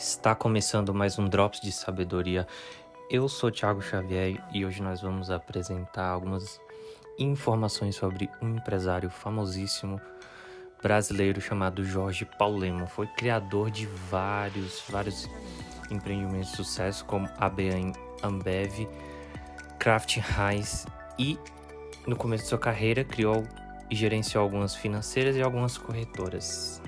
Está começando mais um Drops de Sabedoria. Eu sou Thiago Xavier e hoje nós vamos apresentar algumas informações sobre um empresário famosíssimo brasileiro chamado Jorge Paulemo. Foi criador de vários, vários empreendimentos de sucesso, como ABN Ambev, Kraft Heinz e no começo de sua carreira criou e gerenciou algumas financeiras e algumas corretoras.